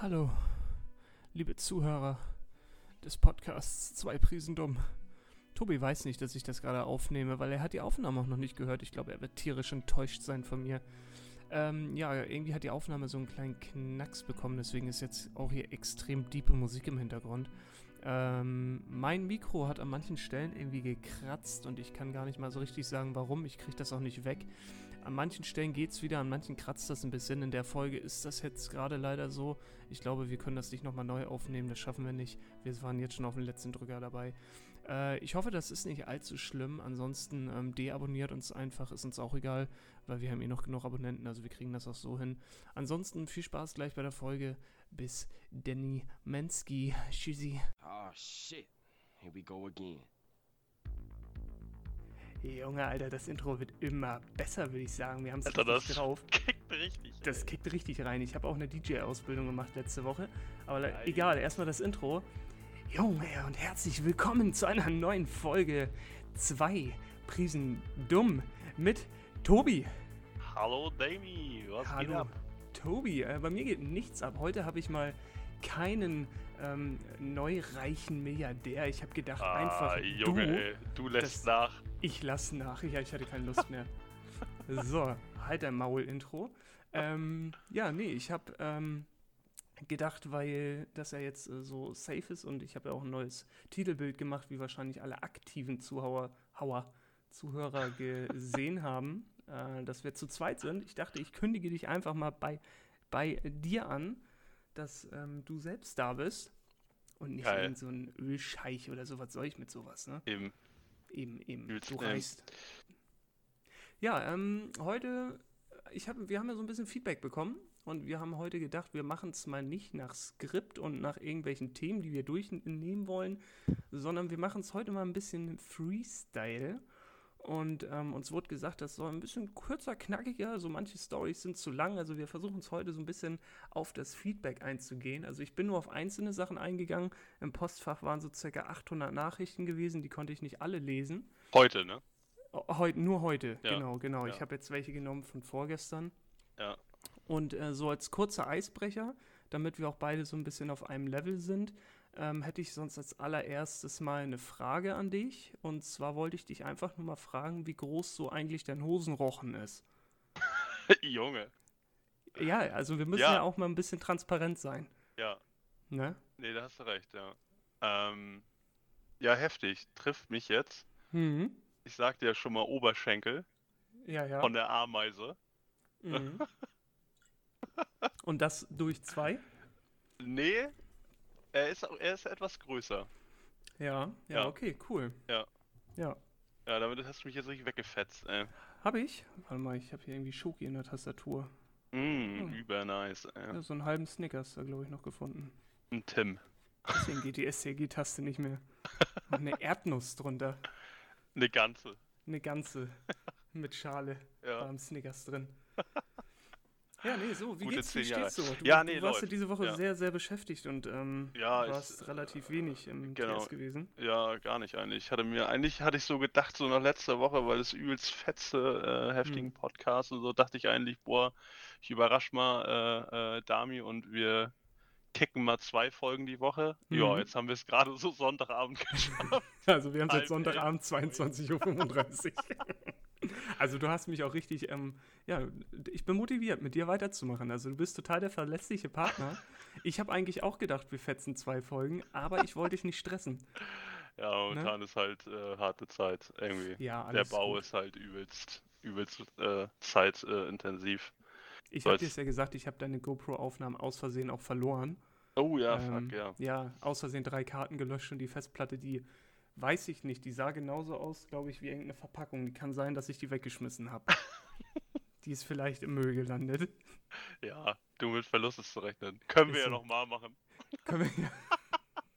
Hallo, liebe Zuhörer des Podcasts Zwei Prisen dumm. Tobi weiß nicht, dass ich das gerade aufnehme, weil er hat die Aufnahme auch noch nicht gehört. Ich glaube, er wird tierisch enttäuscht sein von mir. Ähm, ja, irgendwie hat die Aufnahme so einen kleinen Knacks bekommen, deswegen ist jetzt auch hier extrem diepe Musik im Hintergrund. Ähm, mein Mikro hat an manchen Stellen irgendwie gekratzt und ich kann gar nicht mal so richtig sagen, warum. Ich kriege das auch nicht weg. An manchen Stellen geht es wieder, an manchen kratzt das ein bisschen. In der Folge ist das jetzt gerade leider so. Ich glaube, wir können das nicht nochmal neu aufnehmen. Das schaffen wir nicht. Wir waren jetzt schon auf dem letzten Drücker dabei. Äh, ich hoffe, das ist nicht allzu schlimm. Ansonsten ähm, deabonniert uns einfach. Ist uns auch egal, weil wir haben eh noch genug Abonnenten. Also wir kriegen das auch so hin. Ansonsten viel Spaß gleich bei der Folge. Bis Danny Mensky. Tschüssi. Oh shit. Here we go again. Junge, Alter, das Intro wird immer besser, würde ich sagen. Wir haben es richtig das drauf. kickt richtig. Das ey. kickt richtig rein. Ich habe auch eine DJ-Ausbildung gemacht letzte Woche. Aber Geil. egal, erstmal das Intro. Junge, und herzlich willkommen zu einer neuen Folge 2 Prisen dumm mit Tobi. Hallo Davey, was geht Hallo, ab? Tobi. Äh, bei mir geht nichts ab. Heute habe ich mal keinen ähm, neureichen Milliardär. Ich habe gedacht, einfach Ah, Junge, du. ey, du lässt nach. Ich lasse nach. Ja, ich hatte keine Lust mehr. so, halt dein Maul-Intro. Ähm, ja, nee, ich habe ähm, gedacht, weil das ja jetzt äh, so safe ist und ich habe ja auch ein neues Titelbild gemacht, wie wahrscheinlich alle aktiven Zuhauer, Hauer, Zuhörer gesehen haben, äh, dass wir zu zweit sind. Ich dachte, ich kündige dich einfach mal bei, bei dir an, dass ähm, du selbst da bist und nicht Geil. irgend so ein Ölscheich oder sowas soll ich mit sowas, ne? Eben. Eben, eben. Übelst Du reichst. Ja, ähm, heute, ich hab, wir haben ja so ein bisschen Feedback bekommen und wir haben heute gedacht, wir machen es mal nicht nach Skript und nach irgendwelchen Themen, die wir durchnehmen wollen, sondern wir machen es heute mal ein bisschen Freestyle. Und ähm, uns wurde gesagt, das soll ein bisschen kürzer, knackiger. So manche Stories sind zu lang. Also wir versuchen es heute so ein bisschen auf das Feedback einzugehen. Also ich bin nur auf einzelne Sachen eingegangen. Im Postfach waren so circa 800 Nachrichten gewesen. Die konnte ich nicht alle lesen. Heute, ne? Heute, nur heute, Ja, genau, genau. Ich ja. habe jetzt welche genommen von vorgestern. Ja. Und äh, so als kurzer Eisbrecher, damit wir auch beide so ein bisschen auf einem Level sind, ähm, hätte ich sonst als allererstes mal eine Frage an dich. Und zwar wollte ich dich einfach nur mal fragen, wie groß so eigentlich dein Hosenrochen ist. Junge. Ja, also wir müssen Ja. ja, auch mal ein bisschen transparent sein. Ja. Ne? Nee, da hast du recht, ja. Ähm, ja, heftig. Trifft mich jetzt. Mhm. Ich sagte ja schon mal Oberschenkel Ja, ja. von der Ameise. Mhm. Und das durch zwei? Nee, er ist, er ist etwas größer. Ja, ja, Ja. okay, cool. Ja. Ja. Ja, damit hast du mich jetzt richtig weggefetzt, ey. Habe ich? Warte mal, ich habe hier irgendwie Schoki in der Tastatur. Mm, Hm. über nice, ey. Ja, so einen halben Snickers da, glaube ich, noch gefunden. Ein Tim. Deswegen geht die SCG-Taste nicht mehr. Und eine Erdnuss drunter. Eine ganze. Eine ganze. Mit Schale. Ja. War im Snickers drin. Ja, nee, so, wie Gute geht's, wie Jahre. stehst du? Du, Ja, du nee, warst ja diese Woche Ja. sehr, sehr beschäftigt und ähm, Ja, du ich, warst relativ wenig im genau. TS gewesen. Ja, gar nicht eigentlich. Ich hatte mir, eigentlich hatte ich so gedacht, so nach letzter Woche, weil es übelst fetze, äh, heftigen Hm. Podcast und so, dachte ich eigentlich, boah, ich überrasch mal äh, äh, Dami und wir kicken mal zwei Folgen die Woche. Ja, Mhm. jetzt haben wir es gerade so Sonntagabend geschafft. Also wir haben es jetzt Sonntagabend, elf. 22.35 Uhr. also du hast mich auch richtig, ähm, ja, ich bin motiviert, mit dir weiterzumachen. Also du bist total der verlässliche Partner. Ich habe eigentlich auch gedacht, wir fetzen zwei Folgen, aber ich wollte dich nicht stressen. Ja, momentan ist halt äh, harte Zeit irgendwie. Ja, Der Bau gut. ist halt übelst, übelst äh, zeitintensiv. Ich habe dir es ja gesagt, ich habe deine GoPro-Aufnahmen aus Versehen auch verloren. Oh ja, Ähm, fuck, ja. Ja, aus Versehen drei Karten gelöscht und die Festplatte, die weiß ich nicht, die sah genauso aus, glaube ich, wie irgendeine Verpackung. Die kann sein, dass ich die weggeschmissen habe. die ist vielleicht im Müll gelandet. Ja, du mit Verlust ist zu rechnen. Können wir Ist ja so. nochmal machen. Können wir ja.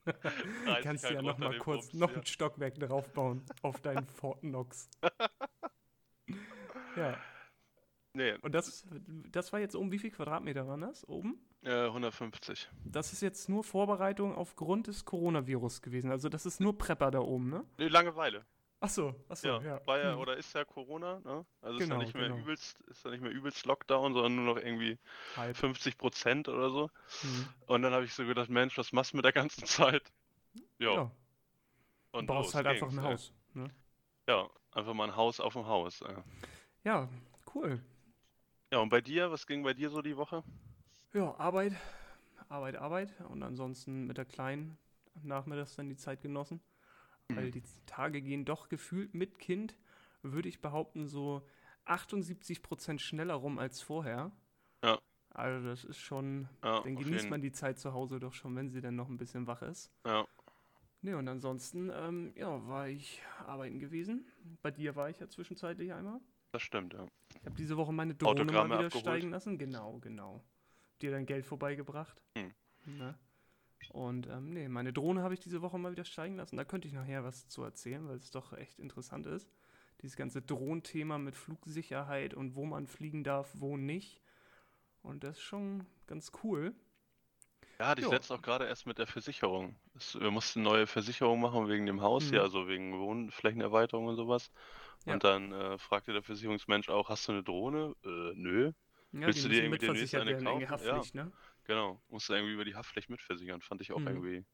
Kannst dich du ja halt noch runter, mal den kurz Bums, noch ja. ein Stockwerk draufbauen auf deinen Fort Knox. ja, Nee, und das, das war jetzt um wie viel Quadratmeter waren das? Oben? Äh, 150. Das ist jetzt nur Vorbereitung aufgrund des Coronavirus gewesen. Also das ist nur Prepper da oben, ne? Nee, Langeweile. Achso, achso, Ja, ja. war ja Hm. oder ist ja Corona, ne? Also ist Genau, ja nicht mehr genau. übelst, ist ja nicht mehr übelst Lockdown, sondern nur noch irgendwie Halb. 50 Prozent oder so. Hm. Und dann habe ich so gedacht, Mensch, was machst du mit der ganzen Zeit? Ja, Ja, du und brauchst los halt einfach ging's, ein ey. Haus. Ne? Ja, einfach mal ein Haus auf dem Haus. ey. Ja, cool. Ja, und bei dir, was ging bei dir so die Woche? Ja, Arbeit, Arbeit, Arbeit und ansonsten mit der Kleinen nachmittags dann die Zeit genossen. Weil die Tage gehen doch gefühlt mit Kind, würde ich behaupten, so 78% schneller rum als vorher. Ja. Also das ist schon, Ja, dann genießt man die Zeit zu Hause doch schon, wenn sie dann noch ein bisschen wach ist. Ja, Ne, und ansonsten, ähm, ja, war ich arbeiten gewesen. Bei dir war ich ja zwischenzeitlich einmal. das stimmt, ja. Ich habe diese Woche meine Drohne Autogramme mal wieder abgeholt. steigen lassen. Genau, genau. Dir dein Geld vorbeigebracht. Hm. Ne? Und ähm, nee, meine Drohne habe ich diese Woche mal wieder steigen lassen. Da könnte ich nachher was zu erzählen, weil es doch echt interessant ist. Dieses ganze Drohnenthema mit Flugsicherheit und wo man fliegen darf, wo nicht. Und das ist schon ganz cool. Ja, hatte ich Jo. letztens auch gerade erst mit der Versicherung. Es, wir mussten neue Versicherung machen wegen dem Haus Mhm. hier, also wegen Wohnflächenerweiterung und sowas. Ja. Und dann äh, fragte der Versicherungsmensch auch, hast du eine Drohne? Äh, nö. Ja, Willst die du dir irgendwie demnächst eine kaufen? Ja. Ne? Genau. Musst du irgendwie über die Haftpflicht mitversichern. Fand ich auch Mhm. irgendwie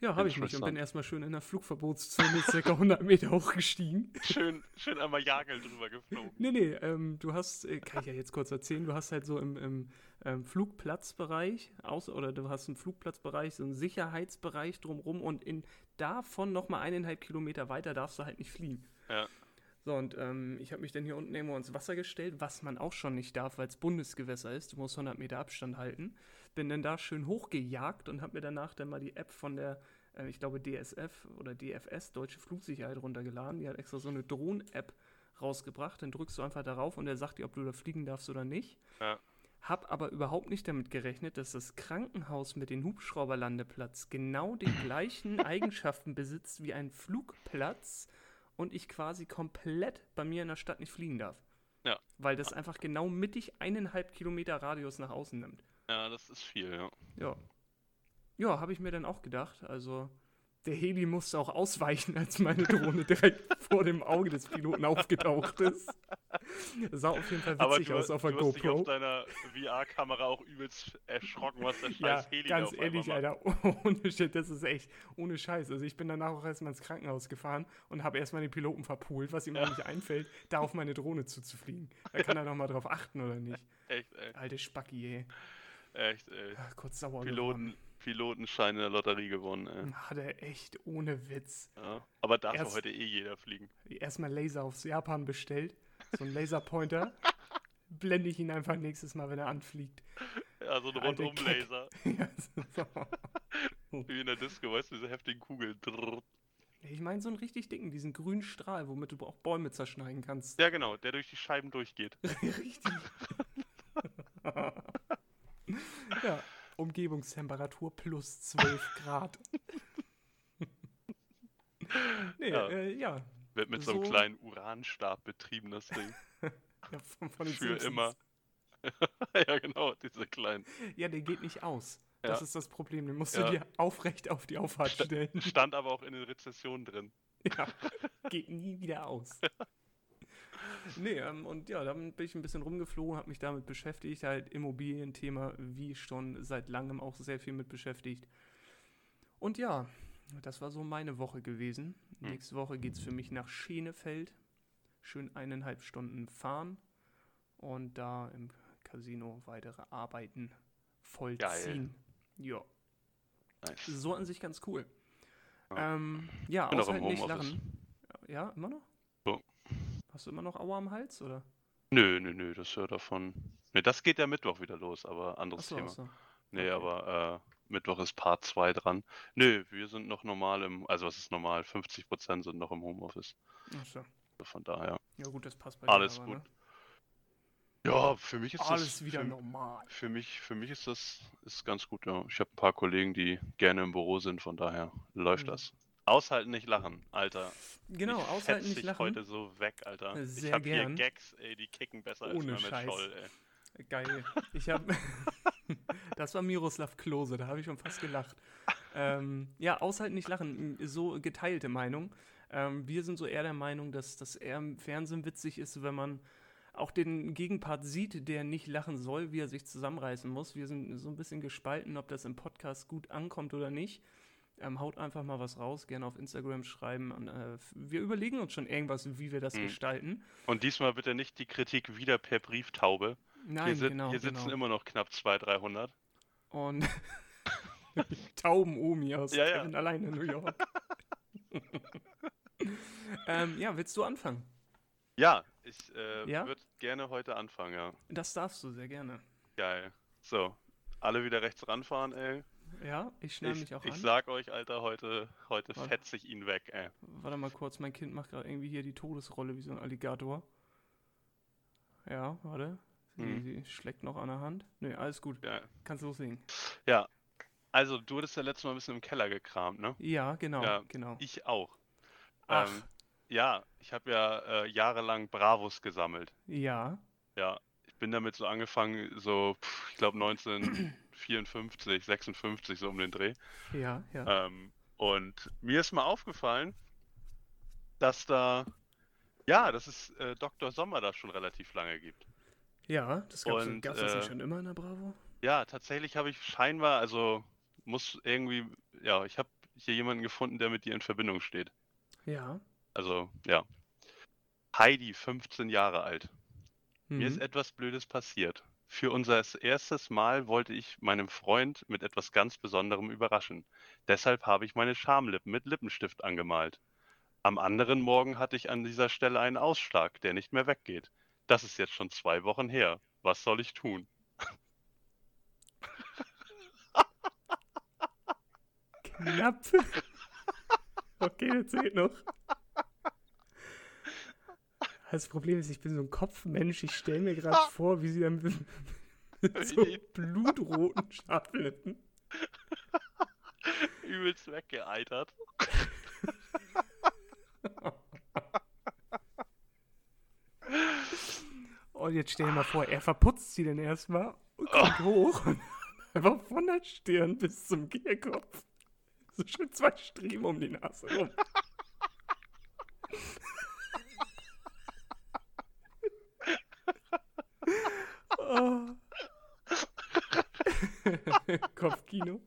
Ja, habe ich mich und bin erstmal schön in der Flugverbotszone circa 100 Meter hochgestiegen. schön, schön einmal Jagel drüber geflogen. Nee, nee, ähm, du hast, äh, kann ich ja jetzt kurz erzählen, du hast halt so im, im ähm, Flugplatzbereich, aus, oder du hast einen Flugplatzbereich, so einen Sicherheitsbereich drumrum und in davon nochmal eineinhalb Kilometer weiter darfst du halt nicht fliegen. Ja. So, und ähm, ich habe mich dann hier unten irgendwo ins Wasser gestellt, was man auch schon nicht darf, weil es Bundesgewässer ist. Du musst 100 Meter Abstand halten. Bin dann da schön hochgejagt und habe mir danach dann mal die App von der, äh, ich glaube, DSF oder DFS, Deutsche Flugsicherheit, runtergeladen. Die hat extra so eine Drohnen-App rausgebracht. Dann drückst du einfach darauf und der sagt dir, ob du da fliegen darfst oder nicht. Ja. Hab aber überhaupt nicht damit gerechnet, dass das Krankenhaus mit dem Hubschrauberlandeplatz genau die gleichen Eigenschaften besitzt wie ein Flugplatz und ich quasi komplett bei mir in der Stadt nicht fliegen darf. Ja. Weil das einfach genau mittig eineinhalb Kilometer Radius nach außen nimmt. Ja, das ist viel, ja. Ja. Ja, habe ich mir dann auch gedacht. Also, der Heli musste auch ausweichen, als meine Drohne direkt vor dem Auge des Piloten aufgetaucht ist. Sah auf jeden Fall witzig du, aus auf der du hast dich GoPro. auf deiner VR-Kamera auch übelst erschrocken, was der scheiß Ja, Heli ganz ehrlich. Alter, ohne Shit, das ist echt ohne Scheiß. Also ich bin danach auch erstmal ins Krankenhaus gefahren und habe erstmal den Piloten verpult, was ihm Ja. nicht einfällt, da auf meine Drohne zuzufliegen. Da kann er nochmal drauf achten, oder nicht? Echt, ey. Alte Spacki, ey. Echt, ey. Kurz sauer Piloten, Pilotenschein in der Lotterie gewonnen, ey. Hat er echt ohne Witz. Ja. Aber darf Erst- heute eh jeder fliegen. Erstmal Laser aufs Japan bestellt, so ein Laserpointer. Blende ich ihn einfach nächstes Mal, wenn er anfliegt. Ja, so ein Rundumlaser. Ja, so. Wie in der Disco, weißt du, diese heftigen Kugeln. Ich meine so einen richtig dicken, diesen grünen Strahl, womit du auch Bäume zerschneiden kannst. Ja, genau, der durch die Scheiben durchgeht. Richtig. ja, Umgebungstemperatur plus 12 Grad. nee, Ja. äh, ja, Wird mit so einem So- kleinen Uranstab betrieben, das Ding. ja von, von Für Simpsons. immer. ja, genau, diese kleinen. Ja, der geht nicht aus. Das Ja. ist das Problem. Den musst Ja. du dir aufrecht auf die Auffahrt stellen. Stand aber auch in den Rezessionen drin. ja, geht nie wieder aus. Nee, ähm, und ja, dann bin ich ein bisschen rumgeflogen, habe mich damit beschäftigt, halt Immobilienthema, wie schon seit langem auch sehr viel mit beschäftigt. Und ja, das war so meine Woche gewesen. Hm. Nächste Woche geht es für mich nach Schenefeld. Schön eineinhalb Stunden fahren und da im Casino weitere Arbeiten vollziehen. Ja, Nice. so an sich ganz cool. Ja. Ähm, ja, im aushalten nicht lachen. Ja, immer noch? Hast du immer noch Aua am Hals, oder? Nö, nö, nö, das hört davon. Ne, das geht ja Mittwoch wieder los, aber anderes Achso, Thema. achso. Nee, okay. aber äh, Mittwoch ist Part 2 dran. Nö, wir sind noch normal im, also was ist normal? 50% sind noch im Homeoffice. Achso. Also Von daher. Ja gut, das passt bei Alles dir gut. Ne? Ja, für mich ist Alles das. wieder für, normal. für mich, für mich ist das ist ganz gut, ja. Ich habe ein paar Kollegen, die gerne im Büro sind, von daher läuft Mhm. das. Aushalten, nicht lachen, Alter. Genau, ich aushalten nicht dich lachen. heute so weg, Alter. ich Sehr habe hier. Gags, ey, die kicken besser Ohne als Scheiß. Scholl, ey. Geil. Ich habe. das war Miroslav Klose, da habe ich schon fast gelacht. Ähm, ja, aushalten, nicht lachen. So geteilte Meinung. Ähm, wir sind so eher der Meinung, dass das eher im Fernsehen witzig ist, wenn man auch den Gegenpart sieht, der nicht lachen soll, wie er sich zusammenreißen muss. Wir sind so ein bisschen gespalten, ob das im Podcast gut ankommt oder nicht. Ähm, haut einfach mal was raus, gerne auf Instagram schreiben. Und, äh, wir überlegen uns schon irgendwas, wie wir das Hm. gestalten. Und diesmal bitter nicht die Kritik wieder per Brieftaube. Nein, hier, sit- genau. hier sitzen genau. immer noch knapp 200, 300. Und Tauben-Omi aus Ja, ja. Kevin allein in New York. ähm, ja, willst du anfangen? Ja, ich äh, Ja? würde gerne heute anfangen, ja. Das darfst du sehr gerne. Geil. So, alle wieder rechts ranfahren, ey. Ja, ich schnall Ich, mich auch ich an. sag euch, Alter, heute, heute Warte. fetze ich ihn weg, ey. Warte mal kurz, mein Kind macht gerade irgendwie hier die Todesrolle wie so ein Alligator. Ja, warte. Sie, Mhm. sie schlägt noch an der Hand. Nö, alles gut. Ja. Kannst loslegen. ja. Also, du hattest ja letztes Mal ein bisschen im Keller gekramt, ne? Ja, genau, Ja, genau. Ich auch. Ach. Ähm, ja, ich habe ja äh, jahrelang Bravos gesammelt. Ja, Ja, ich bin damit so angefangen, so, pff, ich glaube 1954, 56, so um den Dreh. ja, ja. Ähm, und mir ist mal aufgefallen, dass da, ja, dass es äh, Dr. Sommer da schon relativ lange gibt. ja, das das nicht äh, schon immer in der Bravo? Ja, tatsächlich habe ich scheinbar, also muss irgendwie, ja, ich habe hier jemanden gefunden, der mit dir in Verbindung steht. Ja. Also, ja. Heidi, 15 Jahre alt. Mir ist Mhm. etwas Blödes passiert. Für unser erstes Mal wollte ich meinem Freund mit etwas ganz Besonderem überraschen. Deshalb habe ich meine Schamlippen mit Lippenstift angemalt. Am anderen Morgen hatte ich an dieser Stelle einen Ausschlag, der nicht mehr weggeht. Das ist jetzt schon zwei Wochen her. Was soll ich tun? Knapp. okay, das zählt noch. Das Problem ist, ich bin so ein Kopfmensch. Ich stelle mir gerade vor, wie sie dann mit, mit so blutroten Schamlippen. Übelst weggeeitert. Und jetzt stell dir mal vor, er verputzt sie dann erstmal und kommt hoch und einfach von der Stirn bis zum Kehlkopf. So schön zwei Striemen um die Nase rum. oh. Kopfkino.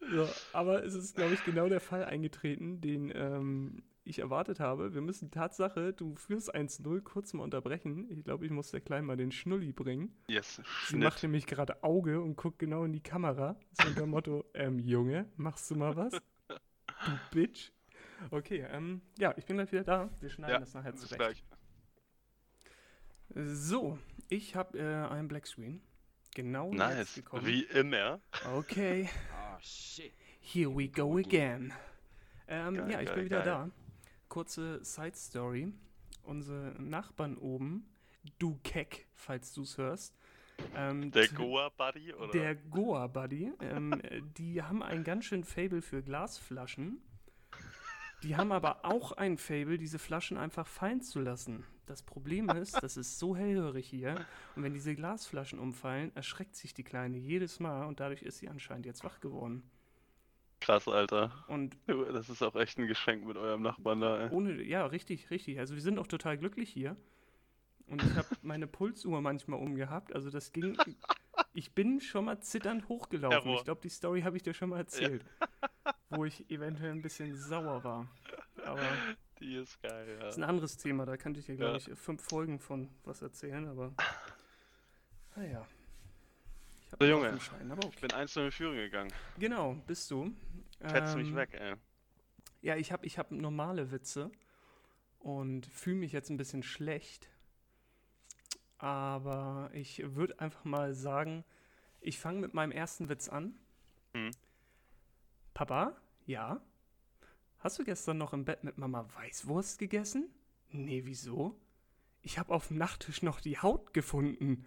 So, aber es ist, glaube ich, genau der Fall eingetreten, den ähm, ich erwartet habe. Wir müssen Tatsache, du führst 1-0, kurz mal unterbrechen. Ich glaube, ich muss der Kleinen mal den Schnulli bringen. Yes, Sie macht nämlich gerade Auge und guckt genau in die Kamera. So unter dem Motto, ähm, Junge, machst du mal was? Du Bitch. Okay, ähm, ja, ich bin gleich wieder da. Wir schneiden Ja, das nachher zurecht. gleich. So, ich habe äh, einen Blackscreen. Genau jetzt Nice. gekommen. Wie immer. Okay, Oh shit. here we go again. Ähm, Geil, ja, ich geil, bin wieder geil. da. Kurze Side Story. Unsere Nachbarn oben, du Keck, falls du es hörst. Ähm, Der Goa Buddy, oder? Der Goa Buddy, ähm, äh, die haben ein ganz schön Fable für Glasflaschen. Die haben aber auch ein Fable, diese Flaschen einfach fallen zu lassen. Das Problem ist, das ist so hellhörig hier. Und wenn diese Glasflaschen umfallen, erschreckt sich die Kleine jedes Mal und dadurch ist sie anscheinend jetzt wach geworden. Krass, Alter. Und Das ist auch echt ein Geschenk mit eurem Nachbarn da, ey. ohne, ja, richtig, richtig. Also wir sind auch total glücklich hier. Und ich habe meine Pulsuhr manchmal umgehabt. Also das ging. Ich bin schon mal zitternd hochgelaufen. Terror. Ich glaube, die Story habe ich dir schon mal erzählt. Wo ich eventuell ein bisschen sauer war. Aber Die ist geil, ja. das ist ein anderes Thema. Da könnte ich dir, glaube Ja. ich, fünf Folgen von was erzählen. Aber. Naja. So, Junge. Schein, aber Ich okay. bin einzeln in Führung gegangen. Genau, bist du. Fetz mich Ähm, weg, ey. Ja, ich habe ich hab normale Witze und fühle mich jetzt ein bisschen schlecht. Aber ich würde einfach mal sagen, ich fange mit meinem ersten Witz an. Hm. Papa, ja? Hast du gestern noch im Bett mit Mama Weißwurst gegessen? Nee, wieso? Ich habe auf dem Nachttisch noch die Haut gefunden.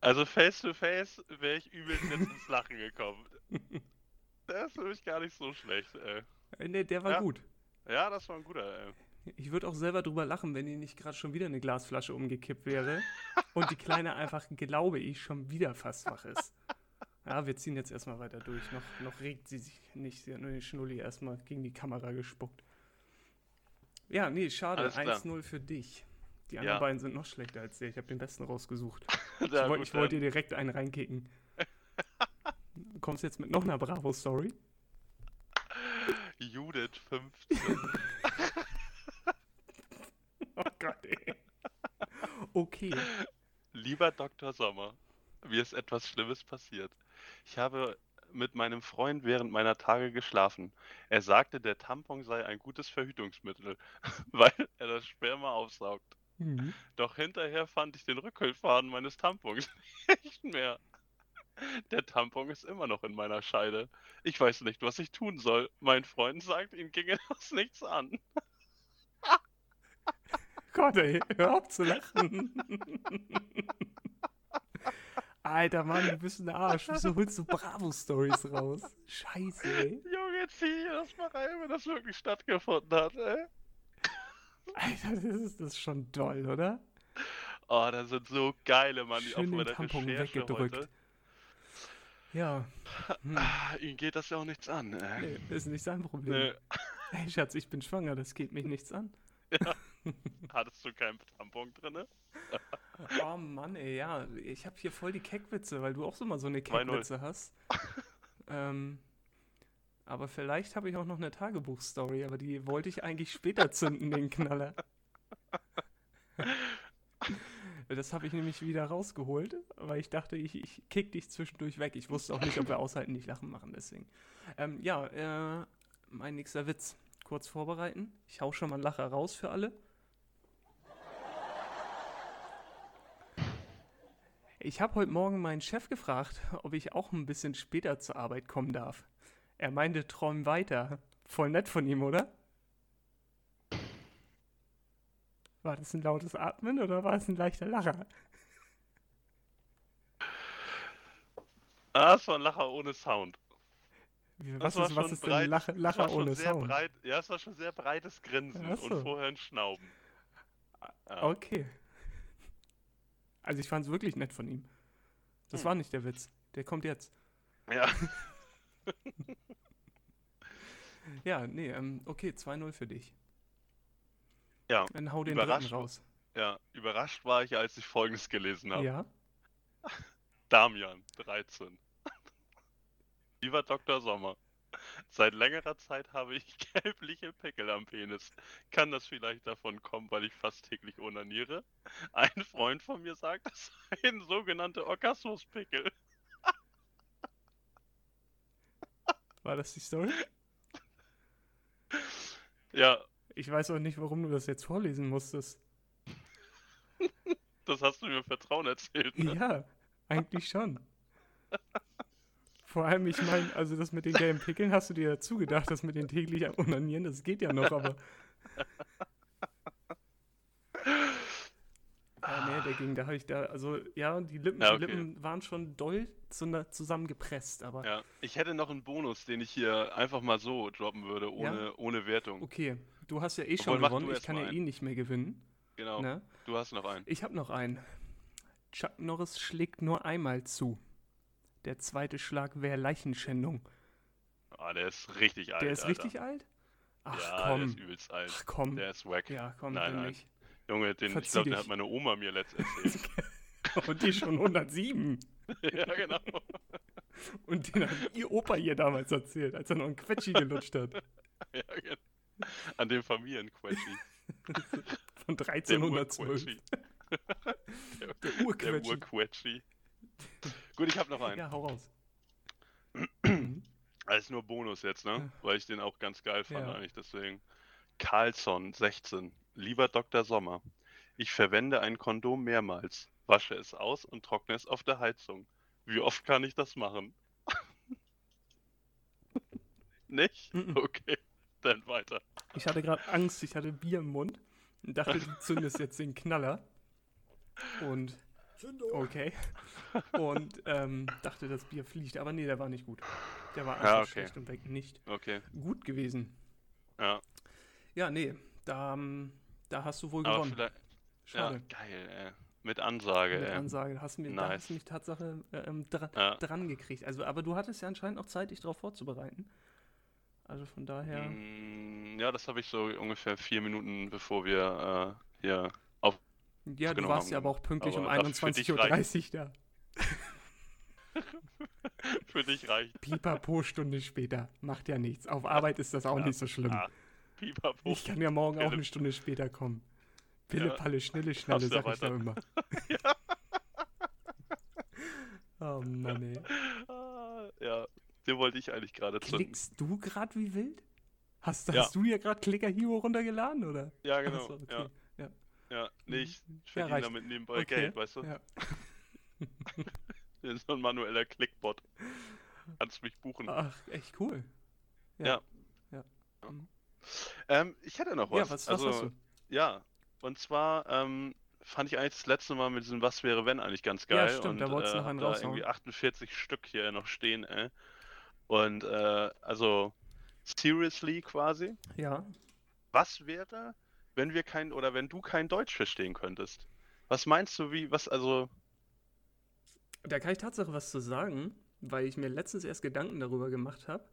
Also face to face wäre ich übelst jetzt ins Lachen gekommen. Der ist nämlich gar nicht so schlecht, ey. Äh, Nee, der war Ja. gut. Ja, das war ein guter, ey. Ich würde auch selber drüber lachen, wenn ihr nicht gerade schon wieder eine Glasflasche umgekippt wäre und die Kleine einfach, glaube ich, schon wieder fast wach ist. Ja, wir ziehen jetzt erstmal weiter durch. Noch, noch regt sie sich nicht. Sie hat nur den Schnulli erstmal gegen die Kamera gespuckt. Ja, nee, schade. Alles klar. 1-0 für dich. Die anderen Ja. beiden sind noch schlechter als der. Ich habe den besten rausgesucht. Ich wollte dann. dir direkt einen reinkicken. Du kommst jetzt mit noch einer Bravo-Story. Judith 15. Oh Gott, ey. Okay. Lieber Dr. Sommer, mir ist etwas Schlimmes passiert. Ich habe mit meinem Freund während meiner Tage geschlafen. Er sagte, der Tampon sei ein gutes Verhütungsmittel, weil er das Sperma aufsaugt. Mhm. Doch hinterher fand ich den Rückhüllfaden meines Tampons nicht mehr. Der Tampon ist immer noch in meiner Scheide. Ich weiß nicht, was ich tun soll. Mein Freund sagt, ihm ginge das nichts an. Gott, ey, hör auf zu lachen. Alter Mann, du bist ein Arsch. Wieso holst du Bravo-Stories raus? Scheiße, ey. Junge, zieh dir das mal rein, wenn das wirklich stattgefunden hat, ey. Alter, das ist, das ist schon doll, oder? Oh, da sind so geile Mann, die auf meiner Tampon Recherche weggedrückt. heute. Ja. Hm. Ah, ihm geht das ja auch nichts an, ey. Nee, ist nicht sein Problem. Nee. Hey Schatz, ich bin schwanger, das geht mich nichts an. Hattest du keinen Tampon drinne? Oh Mann, ey, ja. Ich habe hier voll die Keckwitze, weil du auch so mal so eine 2-0. Keckwitze hast. ähm, aber vielleicht habe ich auch noch eine Tagebuchstory, aber die wollte ich eigentlich später zünden, den Knaller. Das habe ich nämlich wieder rausgeholt, weil ich dachte, ich, ich kick dich zwischendurch weg. Ich wusste auch nicht, ob wir aushalten nicht lachen machen, deswegen. Ähm, ja, äh, mein nächster Witz. Kurz vorbereiten. Ich hau schon mal einen Lacher raus für alle. Ich habe heute Morgen meinen Chef gefragt, ob ich auch ein bisschen später zur Arbeit kommen darf. Er meinte, träum weiter. Voll nett von ihm, oder? War das ein lautes Atmen oder war es ein leichter Lacher? Ah, es war ein Lacher ohne Sound. Was ist, was ist denn breit- Lacher, Es Lacher ohne Sound? breit, ja, es war schon sehr breites Grinsen so. und vorher ein Schnauben. Ja. Okay. Also ich fand es wirklich nett von ihm. Das Hm. war nicht der Witz. Der kommt jetzt. Ja. Ja, nee, ähm, okay, 2-0 für dich. Ja, Dann hau den dritten Überraschend. raus. ja, überrascht war ich, als ich Folgendes gelesen habe. Ja? Damian, 13. Lieber Dr. Sommer, seit längerer Zeit habe ich gelbliche Pickel am Penis. Kann das vielleicht davon kommen, weil ich fast täglich onaniere? Ein Freund von mir sagt, das seien sogenannte Orgasmuspickel. War das die Story? Ja, Ich weiß auch nicht, warum du das jetzt vorlesen musstest. das hast du mir Vertrauen erzählt. Ne? Ja, eigentlich schon. Vor allem, ich meine, also das mit den gelben Pickeln hast du dir dazu gedacht, das mit den täglich Onanieren, das geht ja noch, aber. Ja, nee, der ging, da habe ich da, also ja, die Lippen, Ja, die okay. Lippen waren schon doll zu, zusammengepresst, aber Ja, ich hätte noch einen Bonus, den ich hier einfach mal so droppen würde, ohne, ohne Wertung. okay. Du hast ja eh schon Obwohl, gewonnen, ich kann ja eh nicht mehr gewinnen. Genau, Ne? du hast noch einen. Ich habe noch einen. Chuck Norris schlägt nur einmal zu. Der zweite Schlag wäre Leichenschändung. Ah, der ist richtig alt. Der ist Alter. richtig alt? Ach ja, der komm. ist übelst alt. Ach komm. Der ist wack. Ja, komm, Nein, nein. nicht. Junge, den, ich glaube, den hat meine Oma mir letzt erzählt. Und die schon 107. ja, genau. Und den hat ihr Opa ihr damals erzählt, als er noch einen Quetschi gelutscht hat. ja, genau. An dem Familienquetschi. Von Der 1312. Urquetschi. Der Der Urquetschi. Gut, ich habe noch einen. Ja, hau raus. Alles nur Bonus jetzt, ne? Ja. Weil ich den auch ganz geil fand Ja. eigentlich, deswegen. Carlson, 16. Lieber Dr. Sommer, ich verwende ein Kondom mehrmals, wasche es aus und trockne es auf der Heizung. Wie oft kann ich das machen? Nicht? Okay, dann weiter. Ich hatte gerade Angst, ich hatte Bier im Mund und dachte, du zündest jetzt den Knaller. Und okay. Und ähm, dachte, das Bier fliegt. Aber nee, der war nicht gut. Der war einfach Ja, okay. schlecht und weg nicht Okay, gut gewesen. ja. Ja, nee, da, ähm, da hast du wohl Aber gewonnen. Schade. Ja, geil, ey. mit Ansage, Mit ey. Ansage. Hast du mir, Da hast Nice. du mich Tatsache äh, ähm, dra Ja. dran gekriegt. Also, aber du hattest ja anscheinend noch Zeit, dich darauf vorzubereiten. Also von daher. Mm, Ja, das habe ich so ungefähr vier Minuten, bevor wir äh, hier Ja, du warst ja aber auch pünktlich um aber dich 21.30 Uhr da. für dich reicht. Pipapo Stunde später. Macht ja nichts. Auf Arbeit ist das auch Ja. nicht so schlimm. Ah, Pipapo. Ich kann ja morgen auch eine Stunde später kommen. Pille, Ja. Palle, Schnelle, ja sag ich da immer. Oh Mann, ey. Ah, ja, den wollte ich eigentlich gerade zünden. Klickst du gerade wie wild? Hast, Ja. hast du ja gerade Clicker Hero runtergeladen, oder? Ja, genau. so, okay. ja. Ja. ja, nee, ich Ja, verdiene reicht. damit nebenbei Okay. Geld, weißt du? Ja. So ein manueller Clickbot. Kannst mich buchen. Ach, echt cool. Ja. Ja. Ähm, ich hätte noch was. Ja, was, was also, hast du? Ja, und zwar ähm, fand ich eigentlich das letzte Mal mit diesem Was wäre wenn eigentlich ganz Ja, geil. stimmt, und, da wolltest du äh, noch einen da raushauen. irgendwie 48 Stück hier noch stehen, ey. Und äh, also seriously quasi, Ja. was wäre, wenn wir kein oder wenn du kein Deutsch verstehen könntest? Was meinst du, wie, was, also, Da kann ich Tatsache was zu sagen, weil ich mir letztens erst Gedanken darüber gemacht habe.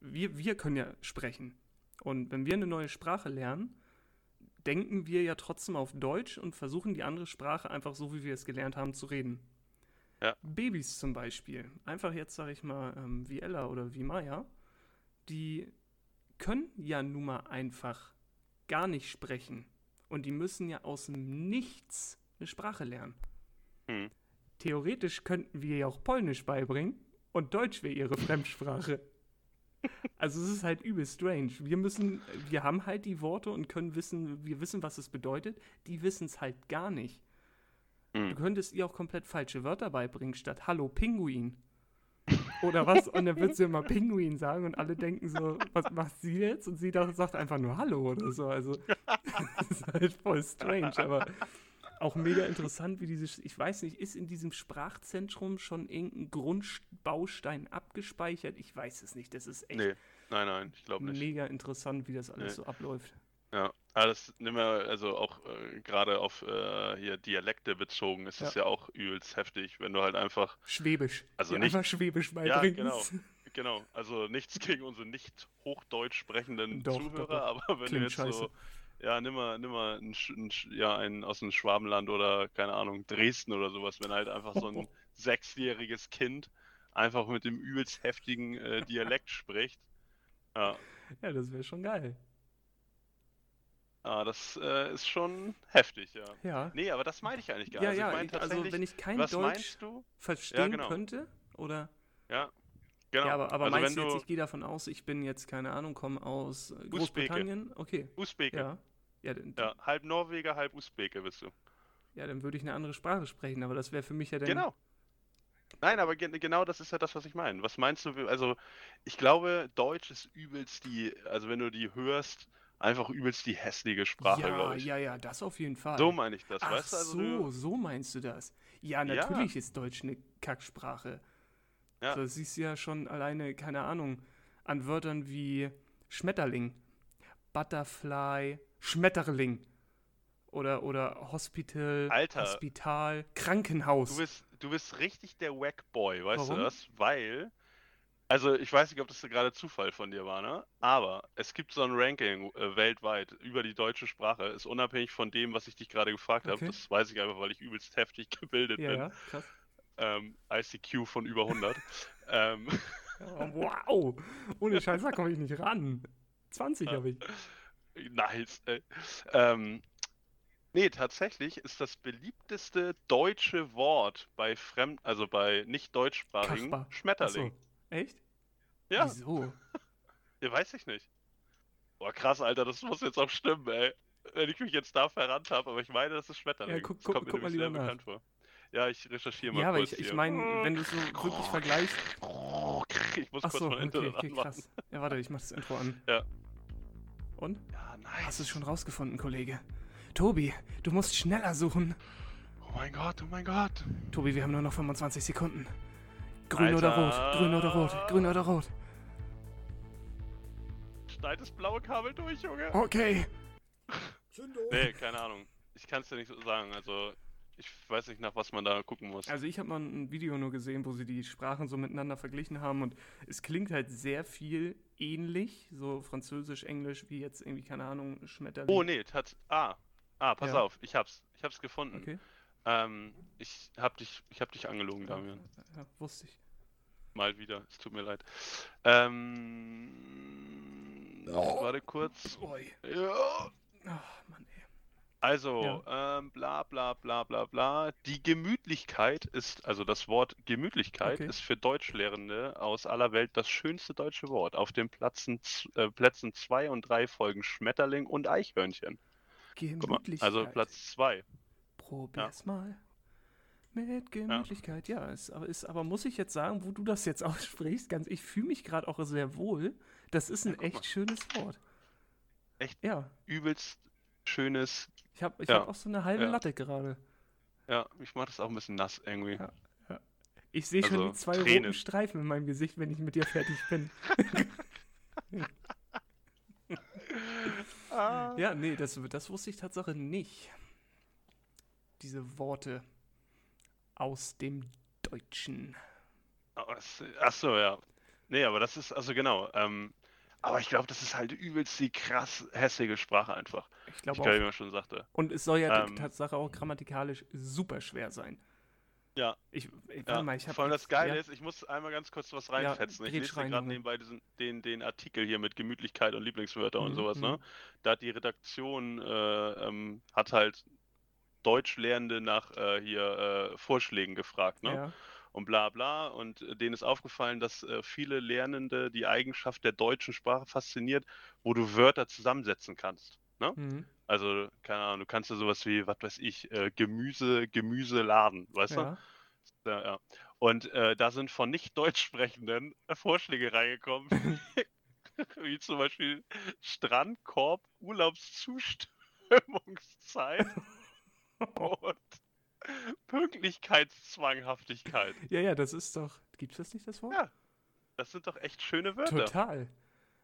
Wir, wir können ja sprechen. Und wenn wir eine neue Sprache lernen, denken wir ja trotzdem auf Deutsch und versuchen die andere Sprache einfach so, wie wir es gelernt haben, zu reden. Ja. Babys zum Beispiel, einfach jetzt sage ich mal ähm, wie Ella oder wie Maya, die können ja nun mal einfach gar nicht sprechen. Und die müssen ja aus dem Nichts eine Sprache lernen. hm, Theoretisch könnten wir ihr auch Polnisch beibringen und Deutsch wäre ihre Fremdsprache. Also es ist halt übel strange. Wir müssen, wir haben halt die Worte und können wissen, wir wissen, was es bedeutet. Die wissen es halt gar nicht. Du hm. könntest ihr auch komplett falsche Wörter beibringen, statt Hallo Pinguin. Oder was? Und dann wird sie immer Pinguin sagen und alle denken so, was macht sie jetzt? Und sie sagt einfach nur Hallo oder so. Also das ist halt voll strange, aber auch mega interessant, wie dieses, ich weiß nicht, ist in diesem Sprachzentrum schon irgendein Grundbaustein abgespeichert? Ich weiß es nicht. Das ist echt Nee, nein, nein, ich glaube nicht. mega interessant, wie das alles Nee. so abläuft. Ja, aber das nehmen wir also auch äh, gerade auf äh, hier Dialekte bezogen, ist es ja. auch übelst heftig, wenn du halt einfach, Schwäbisch. Also nicht- einfach Schwäbisch Ja, beibringen. genau. genau, also nichts gegen unsere nicht Hochdeutsch sprechenden Doch, Zuhörer, doch, aber wenn Klingt du jetzt scheiße. so, ja, nimm mal, nimm mal einen, ja, einen aus dem Schwabenland oder, keine Ahnung, Dresden oder sowas, wenn halt einfach so ein sechsjähriges Kind einfach mit dem übelst heftigen äh, Dialekt spricht. Ja, Ja, das wäre schon geil. Ah, das äh, ist schon heftig, ja. Ja. Nee, aber das meine ich eigentlich gar Ja, nicht. ja, also ich meine ich- also wenn ich kein Deutsch verstehen genau. könnte, oder? Ja, genau. Ja, aber, aber also meinst du jetzt, ich gehe davon aus, ich bin jetzt, keine Ahnung, komme aus Großbritannien? Okay, Usbeke, ja. ja. Ja, dann, ja, halb Norweger, halb Usbeke bist du. ja, dann würde ich eine andere Sprache sprechen, aber das wäre für mich ja dann. Genau. Nein, aber gen genau das ist ja das, was ich meine. Was meinst du? Also, ich glaube, Deutsch ist übelst die, also wenn du die hörst, einfach übelst die hässliche Sprache, ja, glaube ich. ja, ja, das auf jeden Fall. So meine ich das, Ach weißt du? Also so, so meinst du das. Ja, Ja. natürlich ist Deutsch eine Kacksprache. Ja. So, das siehst du ja schon alleine, keine Ahnung, an Wörtern wie Schmetterling, Butterfly, Schmetterling oder, oder Hospital, Alter. Hospital, Krankenhaus. du bist, du bist richtig der Wackboy, weißt Warum? du das? Weil, also ich weiß nicht, ob das gerade Zufall von dir war, ne? Aber es gibt so ein Ranking äh, weltweit über die deutsche Sprache, ist unabhängig von dem, was ich dich gerade gefragt habe. Okay. Das weiß ich einfach, weil ich übelst heftig gebildet ja, bin. ja, krass. Ähm, ICQ von über 100. ähm, Oh, wow, ohne Scheiß, da komme ich nicht ran. 20 Ja. habe ich. Nice. Ey. Ähm, nee, tatsächlich ist das beliebteste deutsche Wort bei fremd, also bei nicht deutschsprachigen Kasper. Schmetterling. Achso, echt? Ja, Wieso? ja, weiß ich nicht. Boah, krass, Alter, das muss jetzt auch stimmen, ey. Wenn ich mich jetzt da verrannt habe, aber ich meine, das ist Schmetterling. Ja, guck- das guck- kommt mir guck mal nämlich sehr lieber nach. bekannt vor. Ja, ich recherchiere mal Ja, aber ich, ich meine, wenn du es so wirklich vergleichst. Ich muss kurz Achso, mein okay, Internet okay, anmachen. krass. Ja, warte, ich mach das Intro an. Ja. Und? Ja, nice. Hast du es schon rausgefunden, Kollege? Tobi, du musst schneller suchen. Oh mein Gott, oh mein Gott. Tobi, wir haben nur noch 25 Sekunden. Grün oder rot, Alter. grün oder rot, grün oder rot. Schneid das blaue Kabel durch, Junge. Okay. Nee, keine Ahnung. Ich kann es dir nicht so sagen. Also, Ich weiß nicht, nach was man da gucken muss. Also ich habe mal ein Video nur gesehen, wo sie die Sprachen so miteinander verglichen haben und es klingt halt sehr viel ähnlich, so Französisch, Englisch, wie jetzt irgendwie, keine Ahnung, Schmetterling. Oh, nee, tat. Ah. Ah, pass Ja. auf, ich hab's. Ich hab's gefunden. Okay. Ähm, ich hab dich, ich hab dich angelogen, Damian. Ja, wusste ich. Mal wieder. Es tut mir leid. Ähm. Warte kurz. Ui. Ja. Ach, Mann, ey. Also, ähm, bla bla bla bla bla. Die Gemütlichkeit ist, also das Wort Gemütlichkeit Okay. ist für Deutschlehrende aus aller Welt das schönste deutsche Wort. Auf den Plätzen, äh, Plätzen 2 und 3 folgen Schmetterling und Eichhörnchen. Guck mal, Gemütlichkeit. also Platz 2. Probier's mal. Mit Gemütlichkeit, ja. ist, aber, ist, aber muss ich jetzt sagen, wo du das jetzt aussprichst, ganz, ich fühle mich gerade auch sehr wohl. Das ist ein guck echt mal. schönes Wort. Echt? Ja. Übelst schönes. Ich habe ich Ja. hab auch so eine halbe Ja. Latte gerade. Ja, ich mach das auch ein bisschen nass irgendwie. Ja. Ich sehe schon Also, die zwei Tränen. roten Streifen in meinem Gesicht, wenn ich mit dir fertig bin. Ah. Ja, nee, das, das wusste ich Tatsache nicht. Diese Worte aus dem Deutschen. Das- Ach so, ja. Nee, aber das ist, also genau. Ähm, aber ich glaube, das ist halt übelst die krass hässliche Sprache einfach. Ich Ich glaube glaube, wie auch. man schon sagte. Und es soll ja Ähm, Tatsache auch grammatikalisch super schwer sein. Ja. Ich, ich Ja, mal, ich vor allem das Geile ist, ich muss einmal ganz kurz was Ja, reinfetzen. ich grätsch lese gerade nebenbei diesen, den, den Artikel hier mit Gemütlichkeit und Lieblingswörter und Mhm, sowas, ne? mhm. Da hat die Redaktion, äh, ähm, hat halt Deutschlernende nach äh, hier äh, Vorschlägen gefragt, ne? Ja. Und bla bla. Und äh, denen ist aufgefallen, dass äh, viele Lernende die Eigenschaft der deutschen Sprache fasziniert, wo du Wörter zusammensetzen kannst. Ne? Mhm. Also, keine Ahnung, du kannst ja sowas wie, was weiß ich, äh, Gemüse, Gemüseladen, weißt du? ja. Ja, ja. Und äh, da sind von nicht deutsch sprechenden äh, Vorschläge reingekommen, wie zum Beispiel Strandkorb, Urlaubszustimmungszeit und Pünktlichkeitszwanghaftigkeit. ja, ja, das ist doch. Gibt es das nicht, das Wort? Ja, Das sind doch echt schöne Wörter. Total.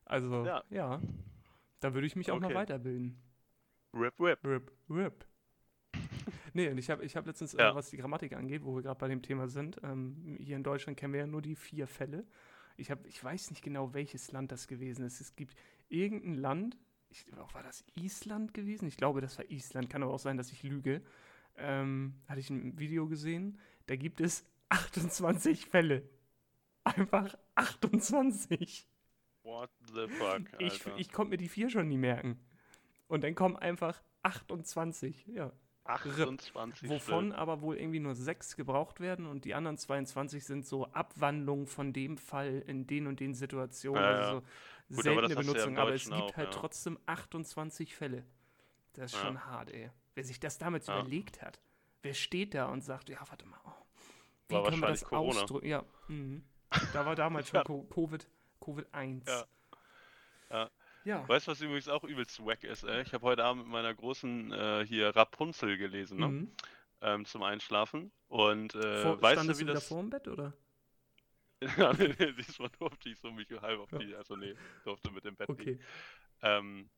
Also, Ja. ja. Da würde ich mich auch mal Okay. weiterbilden. Rip, rip. Rip, rip. Nee, und ich habe ich hab letztens, Ja. äh, was die Grammatik angeht, wo wir gerade bei dem Thema sind, ähm, hier in Deutschland kennen wir ja nur die vier Fälle. Ich, hab, ich weiß nicht genau, welches Land das gewesen ist. Es gibt irgendein Land, ich, war das Island gewesen? Ich glaube, das war Island, kann aber auch sein, dass ich lüge. Ähm, hatte ich ein Video gesehen, da gibt es 28 Fälle. Einfach 28. What the fuck, Ich, Alter. ich konnte mir die vier schon nie merken. Und dann kommen einfach 28. Ja. 28 Wovon aber wohl irgendwie nur sechs gebraucht werden und die anderen 22 sind so Abwandlungen von dem Fall in den und den Situationen. Ja, also so Gut, aber seltene hast du ja Benutzung. aber es gibt auch, halt ja. trotzdem 28 Fälle. Das ist schon hart, ey. Wer sich das damals Ja. überlegt hat. Wer steht da und sagt, ja, warte mal. Oh, wie War können wir das Corona. ausdrücken? Ja, mhm. da war damals schon Covid, Covid 1. Ja. Ja. Ja. Weißt du, was übrigens auch übelst wack ist? Ey? Ich habe heute Abend mit meiner großen äh, hier Rapunzel gelesen, ne? Mhm. Ähm, zum Einschlafen. Und äh, Vor, weißt du, wie wieder das. vor dem Bett, oder? ja, nee, nee, diesmal durfte ich so mich halb auf Ja. die. Also, nee, durfte mit dem Bett liegen. Okay. Ähm,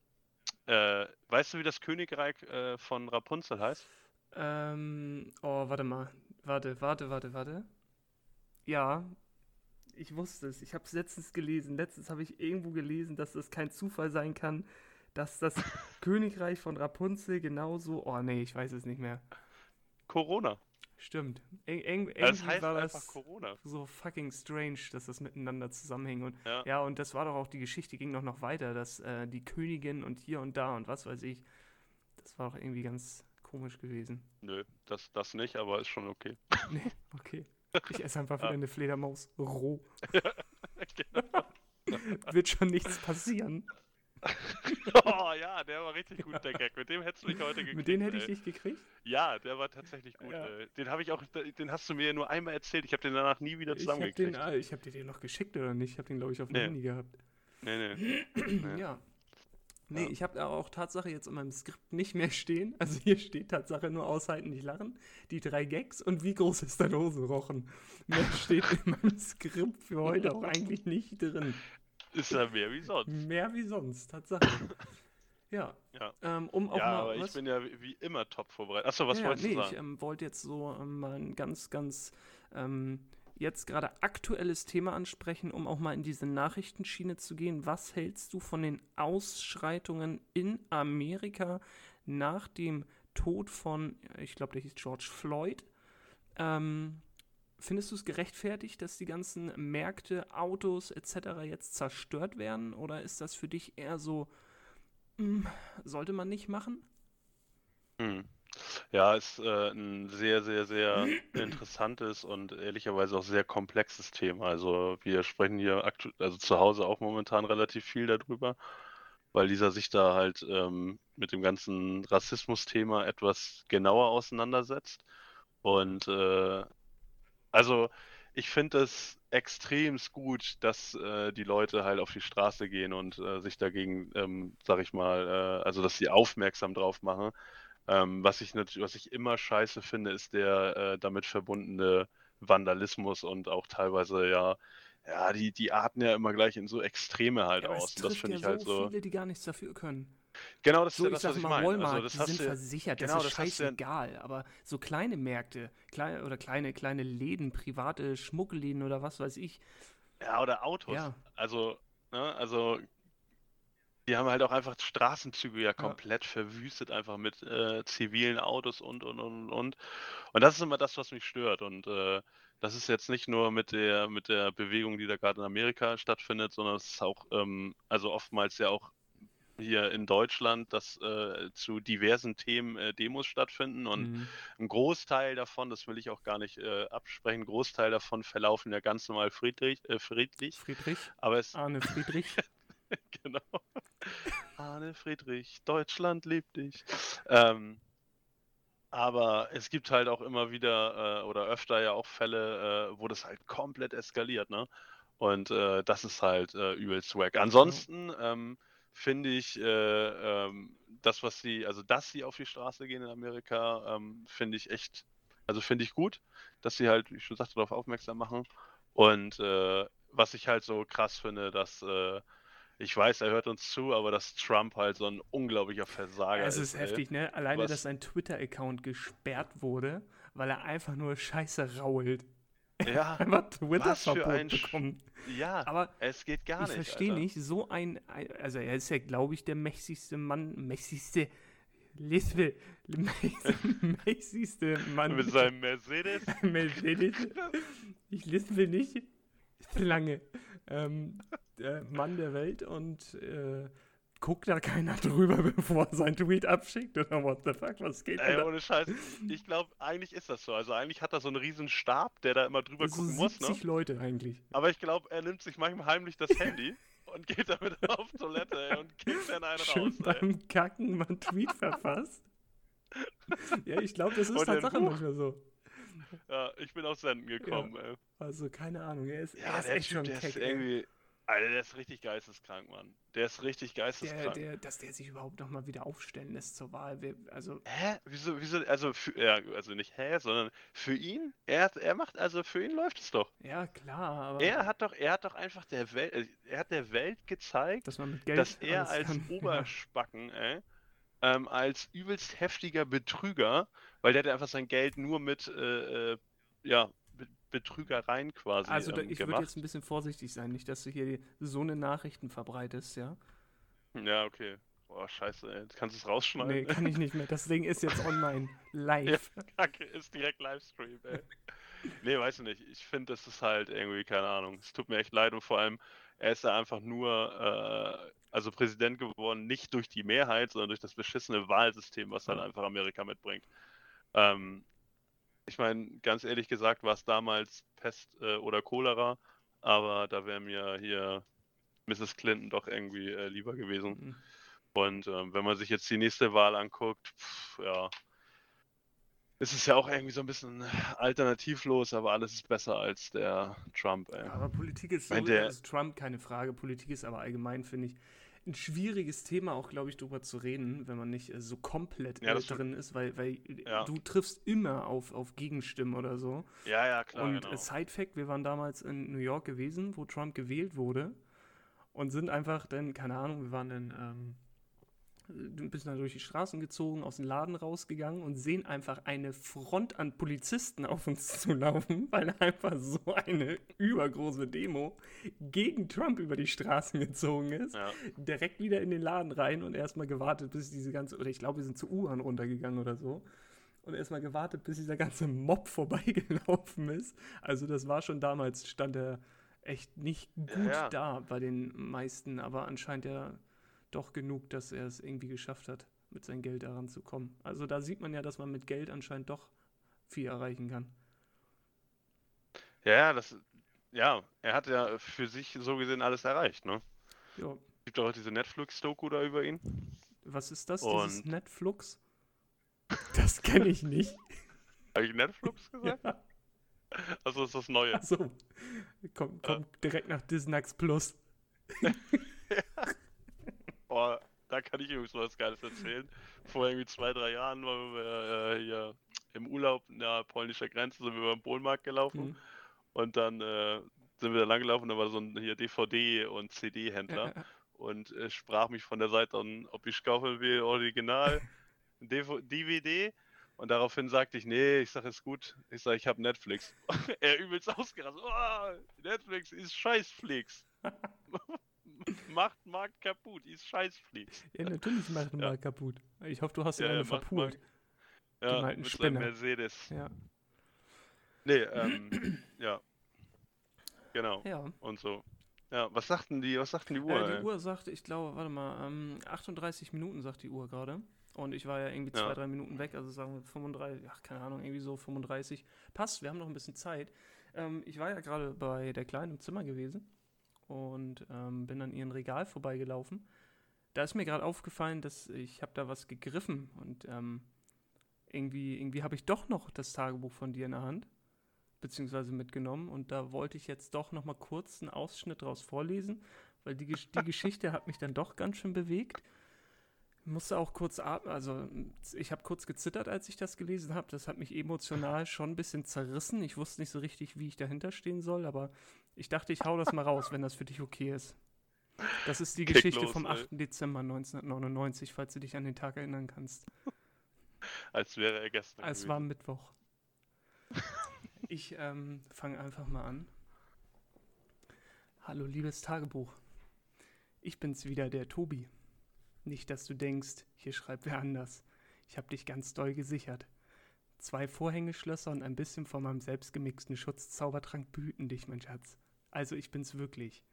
äh, weißt du, wie das Königreich äh, von Rapunzel heißt? Ähm, oh, warte mal. Warte, warte, warte, warte. Ja, ich wusste es. Ich habe es letztens gelesen. Letztens habe ich irgendwo gelesen, dass das kein Zufall sein kann, dass das Königreich von Rapunzel genauso. Oh nee, ich weiß es nicht mehr. Corona. Stimmt. Ir irg Das irgendwie heißt war das Corona. so fucking strange, dass das miteinander zusammenhing. Und Ja. ja, und das war doch auch die Geschichte, ging doch noch weiter, dass äh, die Königin und hier und da und was weiß ich. Das war doch irgendwie ganz komisch gewesen. Nö, das, das nicht, aber ist schon okay. Nee, okay. Ich esse einfach wieder eine Fledermaus roh. Genau. Wird schon nichts passieren. oh ja, der war richtig gut, der Gag. Mit dem hättest du mich heute gekriegt. Mit denen hätte ich dich gekriegt. Ja, der war tatsächlich gut. Ja. Den habe ich auch, den hast du mir nur einmal erzählt. Ich habe den danach nie wieder Ich habe den, zusammengekriegt. ah, ich hab dir den noch geschickt oder nicht? Ich habe den, glaube ich, auf dem Nee. Handy gehabt. Nee, nee. Ja. Ja. Nee, ich habe auch Tatsache jetzt in meinem Skript nicht mehr stehen. Also hier steht Tatsache nur aushalten, nicht lachen. Die drei Gags und wie groß ist dein Hosenrochen? Mehr steht in meinem Skript für heute auch eigentlich nicht drin. Ist ja mehr wie sonst. Mehr wie sonst, Tatsache. Ja. Ja. Ähm, um auch ja, mal aber ich was? bin ja wie wie immer top vorbereitet. Achso, was ja, wolltest nee, du ich sagen? ähm, wollte jetzt so ähm, mal ein ganz, ganz ähm, jetzt gerade aktuelles Thema ansprechen, um auch mal in diese Nachrichtenschiene zu gehen. Was hältst du von den Ausschreitungen in Amerika nach dem Tod von, ich glaube, der hieß George Floyd? Ähm, findest du es gerechtfertigt, dass die ganzen Märkte, Autos etc. jetzt zerstört werden? Oder ist das für dich eher so, hm, sollte man nicht machen? Hm. Ja, ist äh, ein sehr, sehr, sehr interessantes und ehrlicherweise auch sehr komplexes Thema. Also wir sprechen hier aktu also zu Hause auch momentan relativ viel darüber, weil Lisa sich da halt ähm, mit dem ganzen Rassismus-Thema etwas genauer auseinandersetzt. Und äh, also ich finde es extremst gut, dass äh, die Leute halt auf die Straße gehen und äh, sich dagegen, ähm, sag ich mal, äh, also dass sie aufmerksam drauf machen. Ähm, was ich natürlich, was ich immer scheiße finde, ist der äh, damit verbundene Vandalismus und auch teilweise ja, ja, die, die arten ja immer gleich in so Extreme halt Ja, aus. Und das finde ja ich halt so so. viele, die gar nichts dafür können. Genau, das ist So, ja ich das, was ich meine. Walmart, Also das die sind ja- versichert, genau, das ist das du ja- scheißegal. Aber so kleine Märkte, kleine oder kleine, kleine Läden, private Schmuggelläden oder was weiß ich. Ja, oder Autos. Ja. Also, ne, also die haben halt auch einfach Straßenzüge ja komplett verwüstet, einfach mit äh, zivilen Autos und und und und. Und das ist immer das, was mich stört. Und äh, das ist jetzt nicht nur mit der mit der Bewegung, die da gerade in Amerika stattfindet, sondern es ist auch, ähm, also oftmals ja auch hier in Deutschland, dass äh, zu diversen Themen äh, Demos stattfinden und Mhm. ein Großteil davon, das will ich auch gar nicht äh, absprechen, ein Großteil davon verlaufen ja ganz normal friedlich, äh, friedlich. Friedrich, Aber es, Arne Friedrich. genau. Arne Friedrich, Deutschland liebt dich. Ähm, aber es gibt halt auch immer wieder äh, oder öfter ja auch Fälle, äh, wo das halt komplett eskaliert, ne? Und das ist halt übelst wack. Ansonsten ähm, finde ich äh, ähm, das, was sie, also dass sie auf die Straße gehen in Amerika, ähm, finde ich echt, also finde ich gut, dass sie halt, wie ich schon sagte, darauf aufmerksam machen. Und äh, was ich halt so krass finde, dass äh, ich weiß, er hört uns zu, aber dass Trump halt so ein unglaublicher Versager Es ist. ist heftig, ne? Alleine, Was- dass sein Twitter-Account gesperrt wurde, weil er einfach nur Scheiße rault. Ja, Einfach Was für Twitter-Verbot bekommen. ja, Aber es geht gar ich nicht. verstehe Alter. nicht, so ein, also er ist ja, glaube ich, der mächtigste Mann, mächtigste, Lisbeth, mächtigste Mann. Mit seinem Mercedes. Mercedes. Ich lispel nicht. Lange. Ähm, der Mann der Welt und äh, guckt da keiner drüber, bevor er seinen Tweet abschickt oder what the fuck, was geht Ey, denn da? ohne Scheiß. Ich glaube, eigentlich ist das so. Also eigentlich hat er so einen riesen Stab, der da immer drüber So gucken muss, ne? 70 Leute eigentlich. Aber ich glaube, er nimmt sich manchmal heimlich das Handy und geht damit auf Toilette ey, und kickt dann einen Schön raus. Ey. beim Kacken mal einen Tweet verfasst. ja, ich glaube, das ist Und dann, Tatsache manchmal so. Ja, ich bin auf Senden gekommen, ey. Also, keine Ahnung, er ist, Ja, er ist echt Typ, schon der keck. ist ey. irgendwie. Alter, der ist richtig geisteskrank, Mann. Der ist richtig Der, geisteskrank. der, dass der sich überhaupt nochmal wieder aufstellen lässt zur Wahl. Also, Hä? Wieso, wieso, also für, ja, also nicht hä, sondern für ihn? Er, er macht, also für ihn läuft es doch. ja, klar, aber Er hat doch, er hat doch einfach der Welt, äh, er hat der Welt gezeigt, dass man mit Geld dass er als kann. Oberspacken, ey, ähm, als übelst heftiger Betrüger, weil der hat einfach sein Geld nur mit, äh, äh, ja, Betrügereien quasi Also da, ähm, ich würde jetzt ein bisschen vorsichtig sein, nicht, dass du hier so eine Nachrichten verbreitest, ja? Ja, okay. Boah, scheiße, ey. Kannst du es rausschneiden? Nee, kann ich nicht mehr. Das Ding ist jetzt online, live. Kacke, ist direkt Livestream, ey. nee, weiß ich nicht. Ich finde, das ist halt irgendwie, keine Ahnung. Es tut mir echt leid und vor allem, er ist da einfach nur, äh, also Präsident geworden, nicht durch die Mehrheit, sondern durch das beschissene Wahlsystem, was halt Ja. einfach Amerika mitbringt. Ähm, ich meine, ganz ehrlich gesagt, war es damals Pest äh, oder Cholera, aber da wäre mir hier Mrs. Clinton doch irgendwie äh, lieber gewesen. Mhm. Und ähm, wenn man sich jetzt die nächste Wahl anguckt, pff, ja, ist es ja auch irgendwie so ein bisschen alternativlos, aber alles ist besser als der Trump, ey. Aber Politik ist so, der- also Trump keine Frage. Politik ist aber allgemein, finde ich, ein schwieriges Thema, auch glaube ich, drüber zu reden, wenn man nicht äh, so komplett Ja, drin ist, weil, weil Ja. du triffst immer auf, auf Gegenstimmen oder so. Ja, ja, klar, und genau. äh, Side Fact, wir waren damals in New York gewesen, wo Trump gewählt wurde und sind einfach dann, keine Ahnung, wir waren dann ähm, ein bisschen durch die Straßen gezogen, aus dem Laden rausgegangen und sehen einfach eine Front an Polizisten auf uns zulaufen, weil einfach so eine übergroße Demo gegen Trump über die Straßen gezogen ist. Ja. Direkt wieder in den Laden rein und erstmal gewartet, bis diese ganze, oder ich glaube, wir sind zu U-Bahn runtergegangen oder so. Und erstmal gewartet, bis dieser ganze Mob vorbeigelaufen ist. Also, das war schon damals, stand er echt nicht gut Ja, ja. da bei den meisten, aber anscheinend ja doch genug, dass er es irgendwie geschafft hat, mit seinem Geld daran zu kommen. Also da sieht man ja, dass man mit Geld anscheinend doch viel erreichen kann. Ja, das, ja, er hat ja für sich so gesehen alles erreicht, ne? Ja, Gibt doch auch diese Netflix-Doku da über ihn. was ist das, dieses Und- Netflix? Das kenne ich nicht. Habe ich Netflix gesagt? ja, Also ist das Neue. achso. Kommt komm direkt nach Disnax Plus. Oh, da kann ich übrigens was Geiles erzählen. Vor irgendwie zwei, drei Jahren waren wir äh, hier im Urlaub nahe polnischer Grenze, sind wir über den gelaufen Mhm. und dann äh, sind wir da lang gelaufen, da war so ein hier DVD- und CD-Händler Ja, und äh, sprach mich von der Seite an, ob ich kaufen will, Original, DV DVD. Und daraufhin sagte ich, nee, ich sag, ist gut. Ich sag, ich habe Netflix. er übelst ausgerastet. Oh, Netflix ist Scheißflix. Macht Markt kaputt, ist Scheißflix. ja, natürlich macht Ja. mal kaputt. Ich hoffe, du hast Ja, ja, ja, eine verpult. Ja, alten mit Spinner. Mercedes. Ja. Nee, ähm, ja. Genau. ja. Und so. Ja, was sagten die, was sagten die Uhr? Äh, ey? die Uhr sagt, ich glaube, warte mal, ähm, 38 Minuten sagt die Uhr gerade. Und ich war ja irgendwie Ja. zwei, drei Minuten weg, also sagen wir 35, ach, keine Ahnung, irgendwie so 35. Passt, wir haben noch ein bisschen Zeit. Ähm, ich war ja gerade bei der Kleinen im Zimmer gewesen und ähm, bin an ihrem Regal vorbeigelaufen. Da ist mir gerade aufgefallen, dass ich habe da was gegriffen und ähm, irgendwie, irgendwie habe ich doch noch das Tagebuch von dir in der Hand, beziehungsweise mitgenommen. Und da wollte ich jetzt doch noch mal kurz einen Ausschnitt daraus vorlesen, weil die, die Geschichte hat mich dann doch ganz schön bewegt. Ich musste auch kurz atmen, also ich habe kurz gezittert, als ich das gelesen habe. Das hat mich emotional schon ein bisschen zerrissen. Ich wusste nicht so richtig, wie ich dahinter stehen soll, aber ich dachte, ich hau das mal raus, wenn das für dich okay ist. Das ist die Kick Geschichte los, vom ey. 8. Dezember 1999, falls du dich an den Tag erinnern kannst. Als wäre er gestern. Es gewesen. war Mittwoch. Ich ähm, fange einfach mal an. Hallo, liebes Tagebuch. Ich bin's wieder, der Tobi. Nicht, dass du denkst, hier schreibt wer anders. Ich hab dich ganz doll gesichert. Zwei Vorhängeschlösser und ein bisschen von meinem selbstgemixten Schutzzaubertrank behüten dich, mein Schatz. Also, ich bin's wirklich.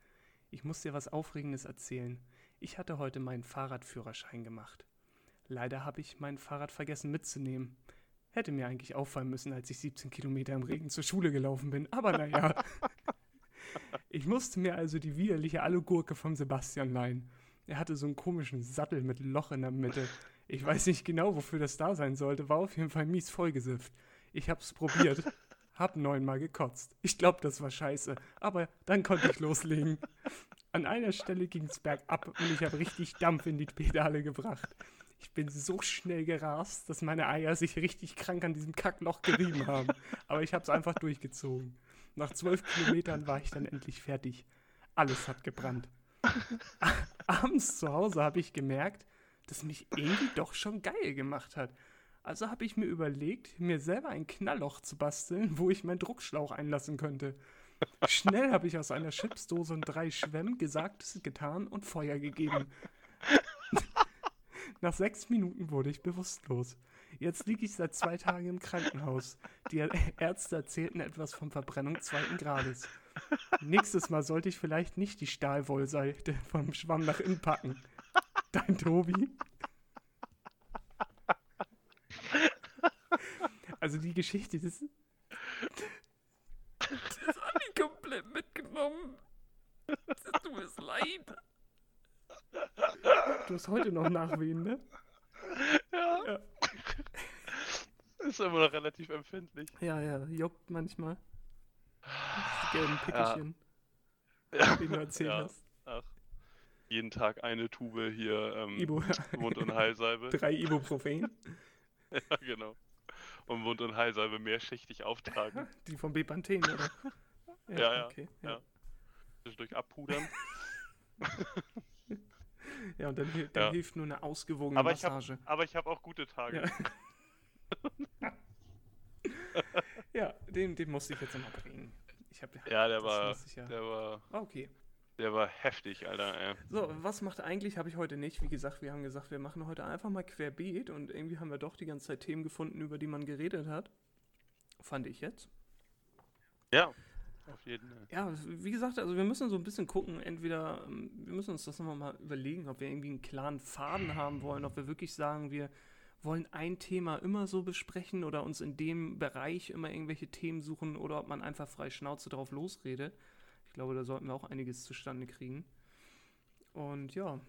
Ich muss dir was Aufregendes erzählen. Ich hatte heute meinen Fahrradführerschein gemacht. Leider habe ich mein Fahrrad vergessen mitzunehmen. Hätte mir eigentlich auffallen müssen, als ich 17 Kilometer im Regen zur Schule gelaufen bin. Aber naja. ich musste mir also die widerliche Alugurke vom Sebastian leihen. Er hatte so einen komischen Sattel mit Loch in der Mitte. Ich weiß nicht genau, wofür das da sein sollte. War auf jeden Fall mies vollgesifft. Ich hab's probiert. Hab neunmal gekotzt. Ich glaub, das war scheiße. Aber dann konnte ich loslegen. An einer Stelle ging's bergab und ich habe richtig Dampf in die Pedale gebracht. Ich bin so schnell gerast, dass meine Eier sich richtig krank an diesem Kackloch gerieben haben. Aber ich habe es einfach durchgezogen. Nach zwölf Kilometern war ich dann endlich fertig. Alles hat gebrannt. Abends zu Hause habe ich gemerkt, dass mich irgendwie doch schon geil gemacht hat. Also habe ich mir überlegt, mir selber ein Knallloch zu basteln, wo ich meinen Druckschlauch einlassen könnte. Schnell habe ich aus einer Chipsdose und drei Schwämmen Gesagtes getan und Feuer gegeben. Nach sechs Minuten wurde ich bewusstlos. Jetzt liege ich seit zwei Tagen im Krankenhaus. Die Ärzte erzählten etwas von Verbrennung zweiten Grades. Nächstes Mal sollte ich vielleicht nicht die Stahlwollseite vom Schwamm nach innen packen. Dein Tobi? Also die Geschichte, das, das hat mich komplett mitgenommen. Es tut mir leid. Du hast heute noch Nachwehen, ne? Ja. Ja. Ist immer noch relativ empfindlich. Ja, ja, juckt manchmal. Die gelben Ja. Pickelchen, Ja. die du erzählt Ja. hast. Ach. Jeden Tag eine Tube hier ähm, Ibo, Mund- und Heilsalbe. drei Ibuprofen, Ja, genau. Und Mund- und Heilsalbe mehrschichtig auftragen. die vom Bepanthen, oder? Ja, ja, Okay, ja. Zwischendurch abpudern. Ja, und dann, dann Ja. hilft nur eine ausgewogene Aber ich hab- Massage. Aber ich habe auch gute Tage. Ja. Ja, den, den musste ich jetzt nochmal bringen. Ich hab, Ja, der war, ich ja. der war, Ah, okay. Der war heftig, Alter. Ey. So, was macht eigentlich, habe ich heute nicht. Wie gesagt, wir haben gesagt, wir machen heute einfach mal querbeet und irgendwie haben wir doch die ganze Zeit Themen gefunden, über die man geredet hat. Fand ich jetzt. Ja, auf jeden Fall. Ja, wie gesagt, also wir müssen so ein bisschen gucken, entweder, ähm, wir müssen uns das nochmal mal überlegen, ob wir irgendwie einen klaren Faden haben wollen, ob wir wirklich sagen, wir wollen ein Thema immer so besprechen oder uns in dem Bereich immer irgendwelche Themen suchen oder ob man einfach frei Schnauze drauf losredet. Ich glaube, da sollten wir auch einiges zustande kriegen. Und ja,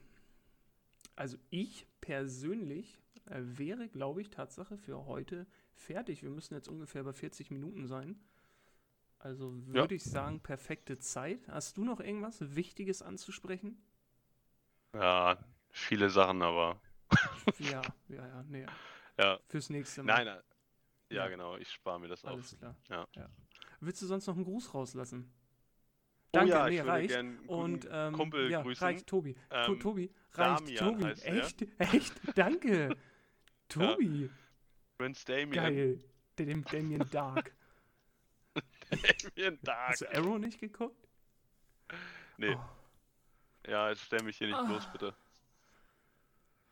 also ich persönlich äh, wäre, glaube ich, Tatsache für heute fertig. Wir müssen jetzt ungefähr bei 40 Minuten sein. Also würde ich sagen, perfekte Zeit. Hast du noch irgendwas Wichtiges anzusprechen? Ja, viele Sachen, aber ja, ja, ja, nee. ja. Fürs nächste Mal. Nein, nein. Ja, Ja. genau, ich spare mir das auf. Alles klar. Ja. Willst du sonst noch einen Gruß rauslassen? Oh Danke, ja, nee, reicht. Und ähm, Kumpel ja, grüßen. reicht, Tobi. To Ähm, Tobi, reicht, Damian Tobi. heißt er. Echt, echt, danke. Tobi, Prince Damien. geil. Der, dem Damien Dark. Damien Dark. Hast du Arrow nicht geguckt? Nee. Oh. Ja, jetzt stell mich hier nicht Ah. bloß, bitte.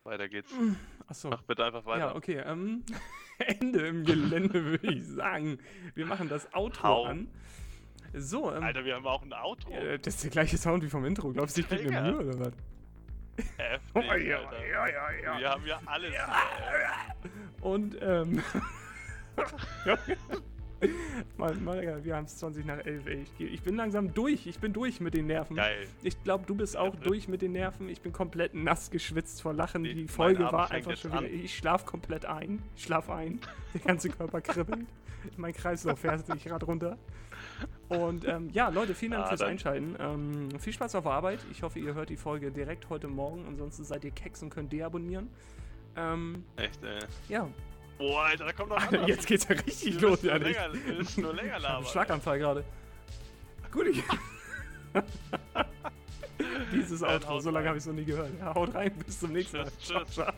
Weiter geht's. Achso. Mach bitte einfach weiter. Ja, okay. Ähm, Ende im Gelände, würde ich sagen. Wir machen das Outro Hau. an. So, ähm, Alter, wir haben auch ein Outro. äh, das ist der gleiche Sound wie vom Intro. Glaubst du, ich gebe mir. Mühe oder was? Heftig, Oh, ja, Alter. ja, ja, ja. Wir haben ja alles. Und, ähm. Mann, Mann, wir haben es 20 nach 11, ey. Ich, ich bin langsam durch. Ich bin durch mit den Nerven. Geil. Ich glaube, du bist auch durch mit den Nerven. Ich bin komplett nass geschwitzt vor Lachen. Die- Die Folge war einfach schon wieder. an. Ich schlaf komplett ein. Ich schlaf ein. Der ganze Körper kribbelt. Mein Kreislauf fährt sich gerade runter. Und ähm, ja, Leute, vielen Dank Ah, fürs dann- Einschalten. Ähm, viel Spaß auf der Arbeit. Ich hoffe, ihr hört die Folge direkt heute Morgen. Ansonsten seid ihr Keks und könnt deabonnieren. Ähm, Echt, ey. ja, Boah, Alter, da kommt noch Alter, jetzt geht's ja richtig Wir los. Ja, länger- müssen nur länger labern. Schlaganfall gerade. Gut, ich. Dieses Dann Outro, so lange habe ich es noch nie gehört. Ja, haut rein, bis zum nächsten Mal. Tschüss, Ciao, tschüss. ciao.